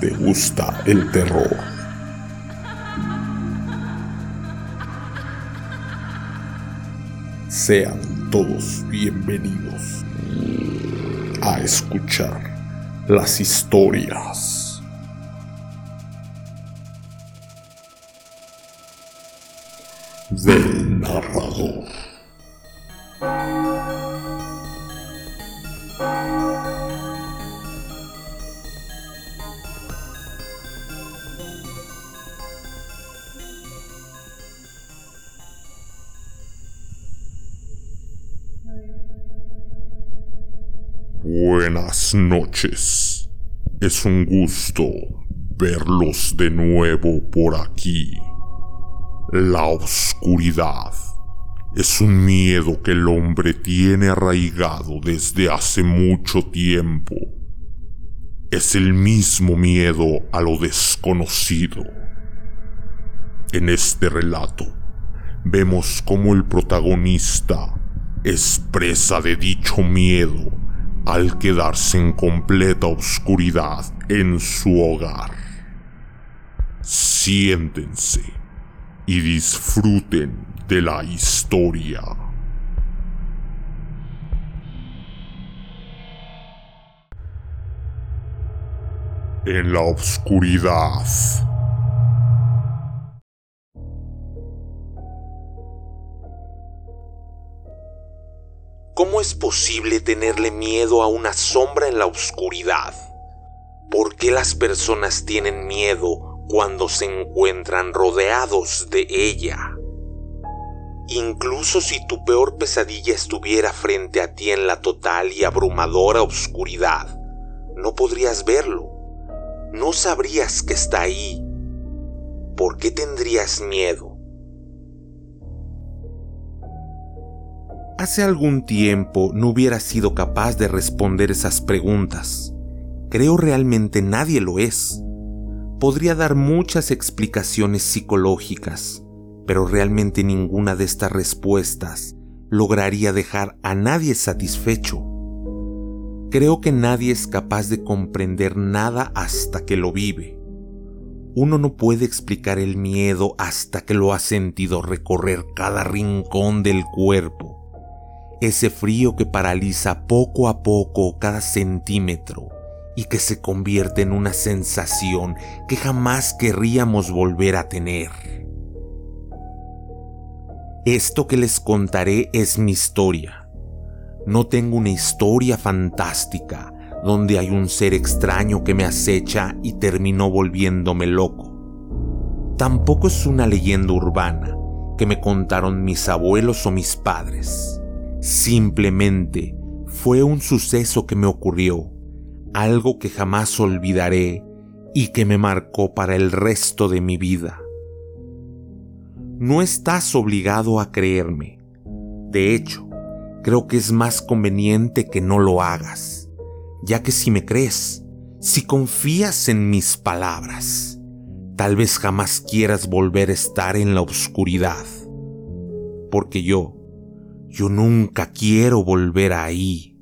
te gusta el terror. Sean todos bienvenidos a escuchar las historias del narrador. Noches. Es un gusto verlos de nuevo por aquí. La oscuridad es un miedo que el hombre tiene arraigado desde hace mucho tiempo. Es el mismo miedo a lo desconocido. En este relato vemos cómo el protagonista es presa de dicho miedo al quedarse en completa oscuridad en su hogar. Siéntense y disfruten de la historia. En la oscuridad. ¿Cómo es posible tenerle miedo a una sombra en la oscuridad? ¿Por qué las personas tienen miedo cuando se encuentran rodeados de ella? Incluso si tu peor pesadilla estuviera frente a ti en la total y abrumadora oscuridad, no podrías verlo. No sabrías que está ahí. ¿Por qué tendrías miedo? Hace algún tiempo no hubiera sido capaz de responder esas preguntas. Creo realmente nadie lo es. Podría dar muchas explicaciones psicológicas, pero realmente ninguna de estas respuestas lograría dejar a nadie satisfecho. Creo que nadie es capaz de comprender nada hasta que lo vive. Uno no puede explicar el miedo hasta que lo ha sentido recorrer cada rincón del cuerpo ese frío que paraliza poco a poco cada centímetro y que se convierte en una sensación que jamás querríamos volver a tener. Esto que les contaré es mi historia. No tengo una historia fantástica donde hay un ser extraño que me acecha y terminó volviéndome loco. Tampoco es una leyenda urbana que me contaron mis abuelos o mis padres. Simplemente fue un suceso que me ocurrió, algo que jamás olvidaré y que me marcó para el resto de mi vida. No estás obligado a creerme. De hecho, creo que es más conveniente que no lo hagas, ya que si me crees, si confías en mis palabras, tal vez jamás quieras volver a estar en la oscuridad. Porque yo, yo nunca quiero volver ahí.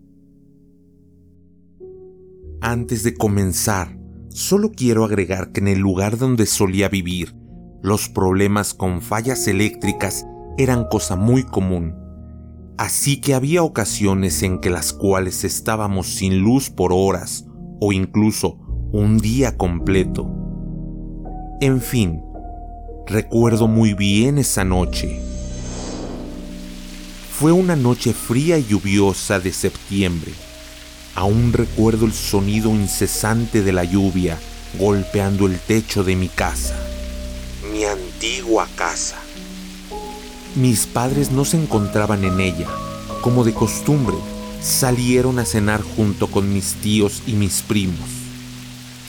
Antes de comenzar, solo quiero agregar que en el lugar donde solía vivir, los problemas con fallas eléctricas eran cosa muy común. Así que había ocasiones en que las cuales estábamos sin luz por horas o incluso un día completo. En fin, recuerdo muy bien esa noche fue una noche fría y lluviosa de septiembre. Aún recuerdo el sonido incesante de la lluvia golpeando el techo de mi casa. Mi antigua casa. Mis padres no se encontraban en ella. Como de costumbre, salieron a cenar junto con mis tíos y mis primos.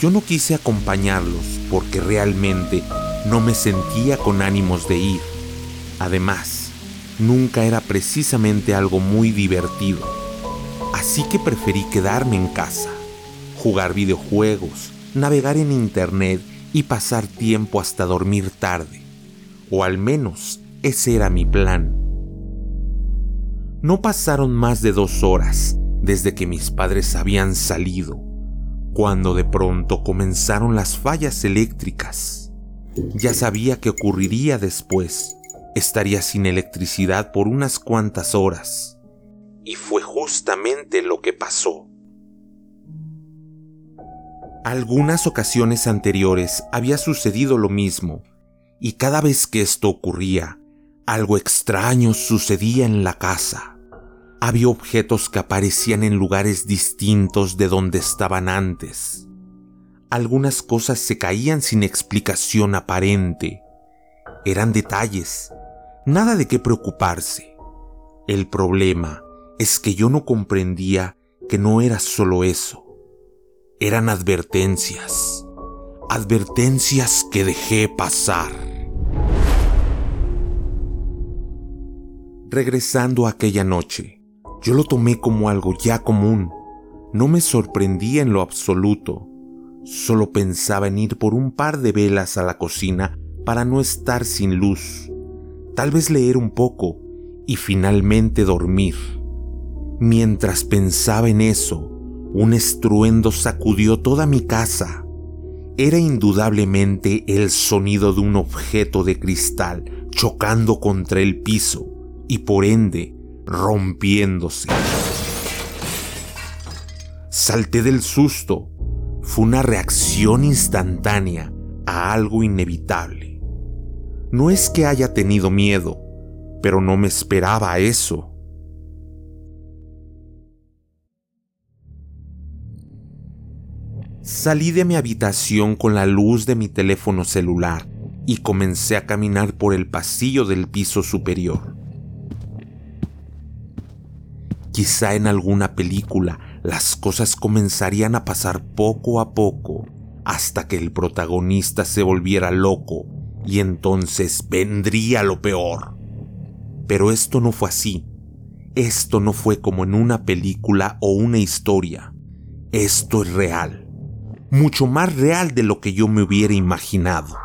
Yo no quise acompañarlos porque realmente no me sentía con ánimos de ir. Además, nunca era precisamente algo muy divertido. Así que preferí quedarme en casa, jugar videojuegos, navegar en internet y pasar tiempo hasta dormir tarde. O al menos ese era mi plan. No pasaron más de dos horas desde que mis padres habían salido, cuando de pronto comenzaron las fallas eléctricas. Ya sabía que ocurriría después. Estaría sin electricidad por unas cuantas horas. Y fue justamente lo que pasó. Algunas ocasiones anteriores había sucedido lo mismo, y cada vez que esto ocurría, algo extraño sucedía en la casa. Había objetos que aparecían en lugares distintos de donde estaban antes. Algunas cosas se caían sin explicación aparente. Eran detalles, nada de qué preocuparse. El problema es que yo no comprendía que no era solo eso. Eran advertencias. Advertencias que dejé pasar. Regresando aquella noche, yo lo tomé como algo ya común. No me sorprendía en lo absoluto. Solo pensaba en ir por un par de velas a la cocina para no estar sin luz. Tal vez leer un poco y finalmente dormir. Mientras pensaba en eso, un estruendo sacudió toda mi casa. Era indudablemente el sonido de un objeto de cristal chocando contra el piso y por ende rompiéndose. Salté del susto. Fue una reacción instantánea a algo inevitable. No es que haya tenido miedo, pero no me esperaba eso. Salí de mi habitación con la luz de mi teléfono celular y comencé a caminar por el pasillo del piso superior. Quizá en alguna película las cosas comenzarían a pasar poco a poco hasta que el protagonista se volviera loco y entonces vendría lo peor. Pero esto no fue así. Esto no fue como en una película o una historia. Esto es real. Mucho más real de lo que yo me hubiera imaginado.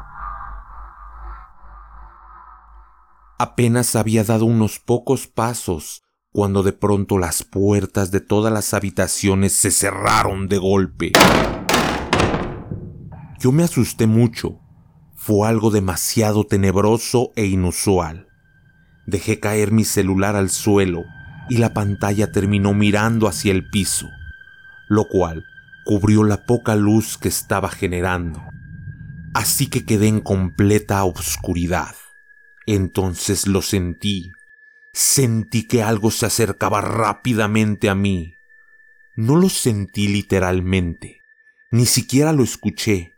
Apenas había dado unos pocos pasos cuando de pronto las puertas de todas las habitaciones se cerraron de golpe. Yo me asusté mucho. Fue algo demasiado tenebroso e inusual. Dejé caer mi celular al suelo y la pantalla terminó mirando hacia el piso, lo cual cubrió la poca luz que estaba generando. Así que quedé en completa oscuridad. Entonces lo sentí Sentí que algo se acercaba rápidamente a mí. No lo sentí literalmente, ni siquiera lo escuché,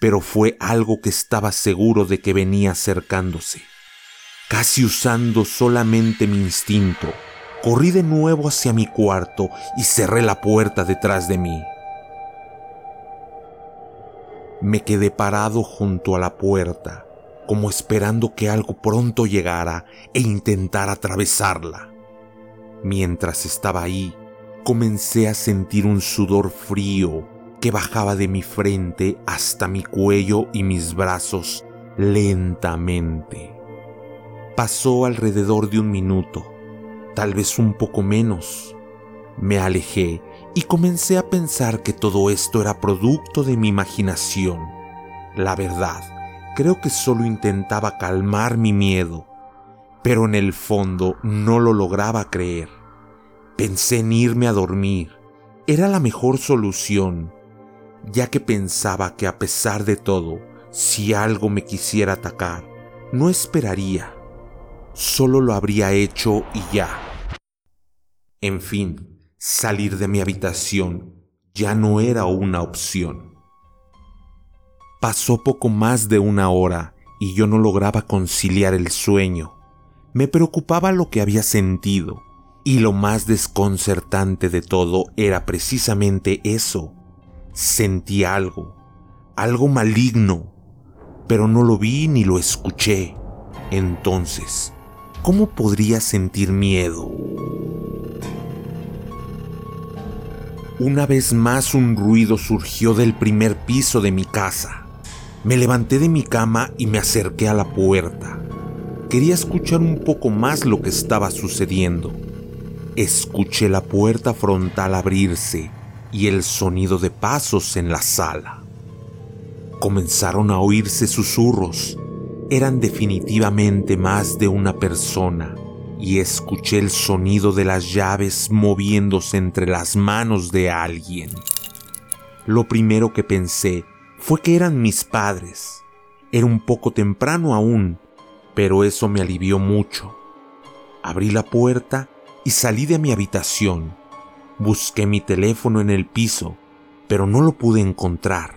pero fue algo que estaba seguro de que venía acercándose. Casi usando solamente mi instinto, corrí de nuevo hacia mi cuarto y cerré la puerta detrás de mí. Me quedé parado junto a la puerta, como esperando que algo pronto llegara e intentara atravesarla. Mientras estaba ahí, comencé a sentir un sudor frío que bajaba de mi frente hasta mi cuello y mis brazos lentamente. Pasó alrededor de un minuto, tal vez un poco menos. Me alejé y comencé a pensar que todo esto era producto de mi imaginación. La verdad Creo que solo intentaba calmar mi miedo, pero en el fondo no lo lograba creer. Pensé en irme a dormir. Era la mejor solución, ya que pensaba que a pesar de todo, si algo me quisiera atacar, no esperaría. Solo lo habría hecho y ya. En fin, salir de mi habitación ya no era una opción. Pasó poco más de una hora y yo no lograba conciliar el sueño. Me preocupaba lo que había sentido, y lo más desconcertante de todo era precisamente eso. Sentí algo, algo maligno, pero no lo vi ni lo escuché. Entonces, ¿cómo podría sentir miedo? Una vez más un ruido surgió del primer piso de mi casa. Me levanté de mi cama y me acerqué a la puerta. Quería escuchar un poco más lo que estaba sucediendo. Escuché la puerta frontal abrirse y el sonido de pasos en la sala. Comenzaron a oírse susurros. Eran definitivamente más de una persona y escuché el sonido de las llaves moviéndose entre las manos de alguien. Lo primero que pensé fue que eran mis padres. Era un poco temprano aún, pero eso me alivió mucho. Abrí la puerta y salí de mi habitación. Busqué mi teléfono en el piso, pero no lo pude encontrar.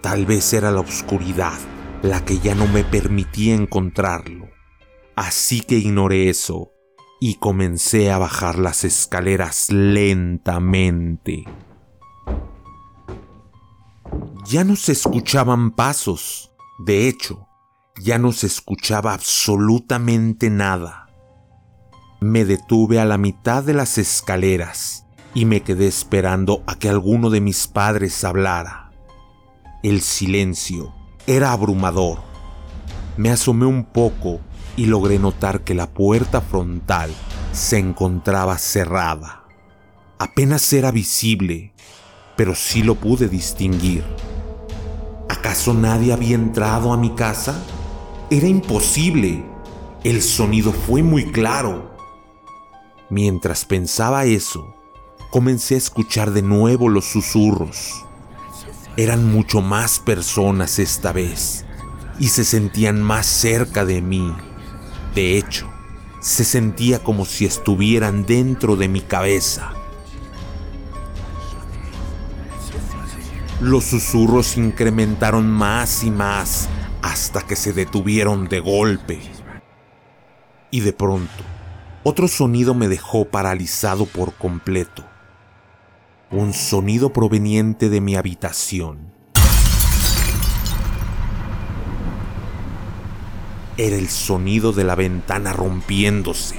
Tal vez era la oscuridad la que ya no me permitía encontrarlo. Así que ignoré eso y comencé a bajar las escaleras lentamente. Ya no se escuchaban pasos. De hecho, ya no se escuchaba absolutamente nada. Me detuve a la mitad de las escaleras y me quedé esperando a que alguno de mis padres hablara. El silencio era abrumador. Me asomé un poco y logré notar que la puerta frontal se encontraba cerrada. Apenas era visible, pero sí lo pude distinguir. ¿Acaso nadie había entrado a mi casa? Era imposible. El sonido fue muy claro. Mientras pensaba eso, comencé a escuchar de nuevo los susurros. Eran mucho más personas esta vez y se sentían más cerca de mí. De hecho, se sentía como si estuvieran dentro de mi cabeza. Los susurros incrementaron más y más hasta que se detuvieron de golpe. Y de pronto, otro sonido me dejó paralizado por completo. Un sonido proveniente de mi habitación. Era el sonido de la ventana rompiéndose.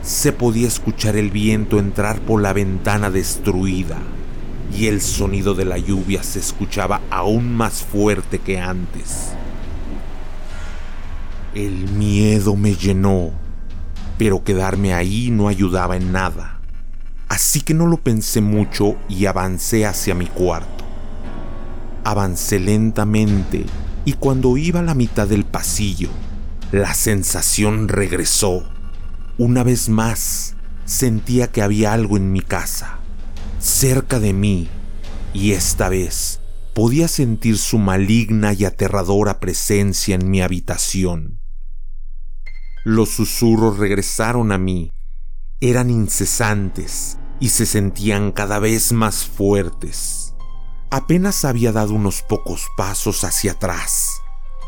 Se podía escuchar el viento entrar por la ventana destruida y el sonido de la lluvia se escuchaba aún más fuerte que antes. El miedo me llenó, pero quedarme ahí no ayudaba en nada. Así que no lo pensé mucho y avancé hacia mi cuarto. Avancé lentamente y cuando iba a la mitad del pasillo, la sensación regresó. Una vez más, sentía que había algo en mi casa, cerca de mí, y esta vez podía sentir su maligna y aterradora presencia en mi habitación. Los susurros regresaron a mí. Eran incesantes y se sentían cada vez más fuertes. Apenas había dado unos pocos pasos hacia atrás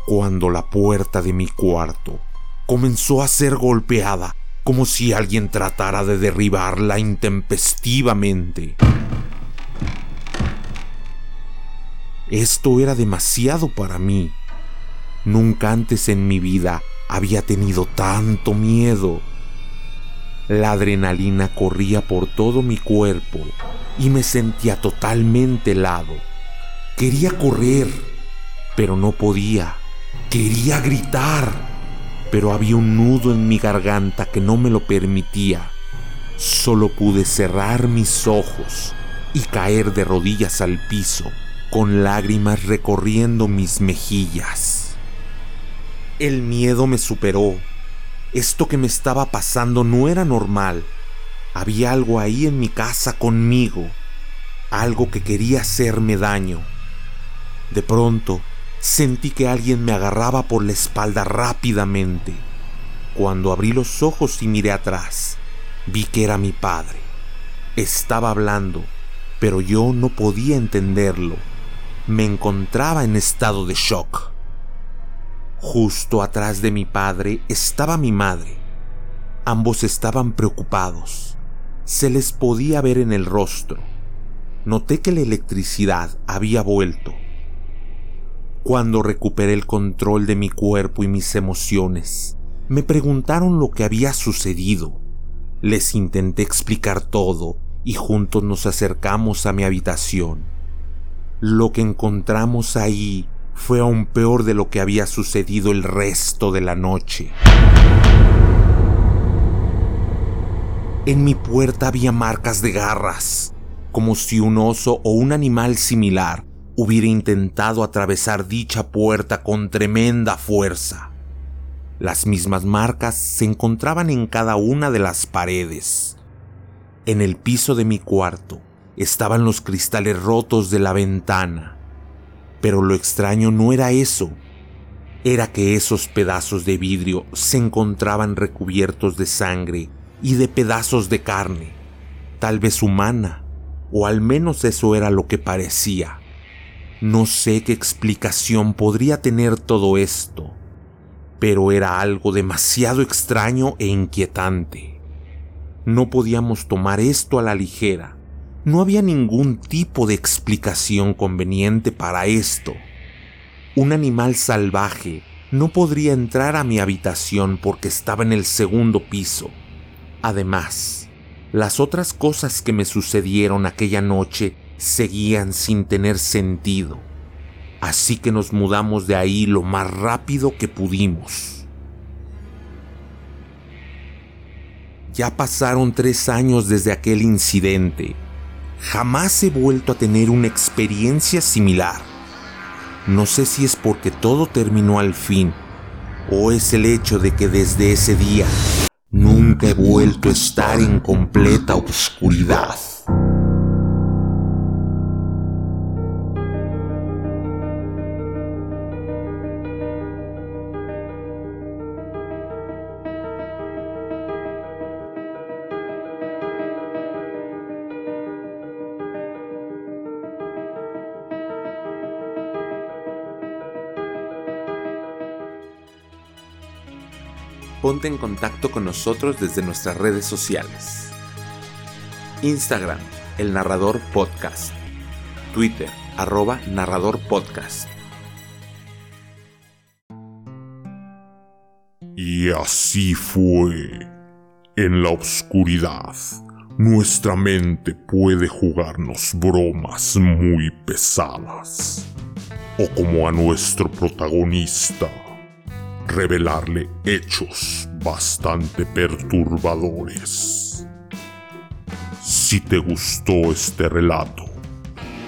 cuando la puerta de mi cuarto comenzó a ser golpeada como si alguien tratara de derribarla intempestivamente. Esto era demasiado para mí. Nunca antes en mi vida había tenido tanto miedo. La adrenalina corría por todo mi cuerpo y me sentía totalmente helado. Quería correr, pero no podía. Quería gritar, pero había un nudo en mi garganta que no me lo permitía. Solo pude cerrar mis ojos y caer de rodillas al piso, con lágrimas recorriendo mis mejillas. El miedo me superó. Esto que me estaba pasando no era normal. Había algo ahí en mi casa conmigo. Algo que quería hacerme daño. De pronto, sentí que alguien me agarraba por la espalda rápidamente. Cuando abrí los ojos y miré atrás, vi que era mi padre. Estaba hablando, pero yo no podía entenderlo. Me encontraba en estado de shock. Justo atrás de mi padre estaba mi madre. Ambos estaban preocupados. Se les podía ver en el rostro. Noté que la electricidad había vuelto. Cuando recuperé el control de mi cuerpo y mis emociones, me preguntaron lo que había sucedido. Les intenté explicar todo y juntos nos acercamos a mi habitación. Lo que encontramos ahí fue aún peor de lo que había sucedido el resto de la noche. En mi puerta había marcas de garras. como si un oso o un animal similar hubiera intentado atravesar dicha puerta con tremenda fuerza. Las mismas marcas se encontraban en cada una de las paredes. En el piso de mi cuarto estaban los cristales rotos de la ventana. Pero lo extraño no era eso, era que esos pedazos de vidrio se encontraban recubiertos de sangre y de pedazos de carne, tal vez humana, o al menos eso era lo que parecía. No sé qué explicación podría tener todo esto, pero era algo demasiado extraño e inquietante. No podíamos tomar esto a la ligera. No había ningún tipo de explicación conveniente para esto. Un animal salvaje no podría entrar a mi habitación porque estaba en el segundo piso. Además, las otras cosas que me sucedieron aquella noche seguían sin tener sentido. Así que nos mudamos de ahí lo más rápido que pudimos. Ya pasaron tres años desde aquel incidente. Jamás he vuelto a tener una experiencia similar. No sé si es porque todo terminó al fin o es el hecho de que desde ese día nunca he vuelto a estar en completa oscuridad. Ponte en contacto con nosotros desde nuestras redes sociales. Instagram, El Narrador Podcast. Twitter, arroba Narrador Podcast. Y así fue. En la oscuridad, nuestra mente puede jugarnos bromas muy pesadas. O como a nuestro protagonista revelarle hechos bastante perturbadores. Si te gustó este relato,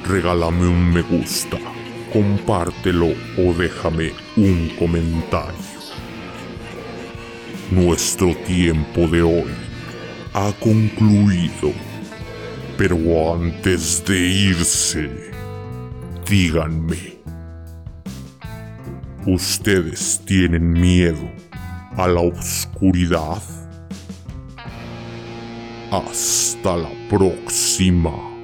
regálame un me gusta, compártelo o déjame un comentario. Nuestro tiempo de hoy ha concluido, pero antes de irse, díganme. ¿Ustedes tienen miedo a la oscuridad? Hasta la próxima.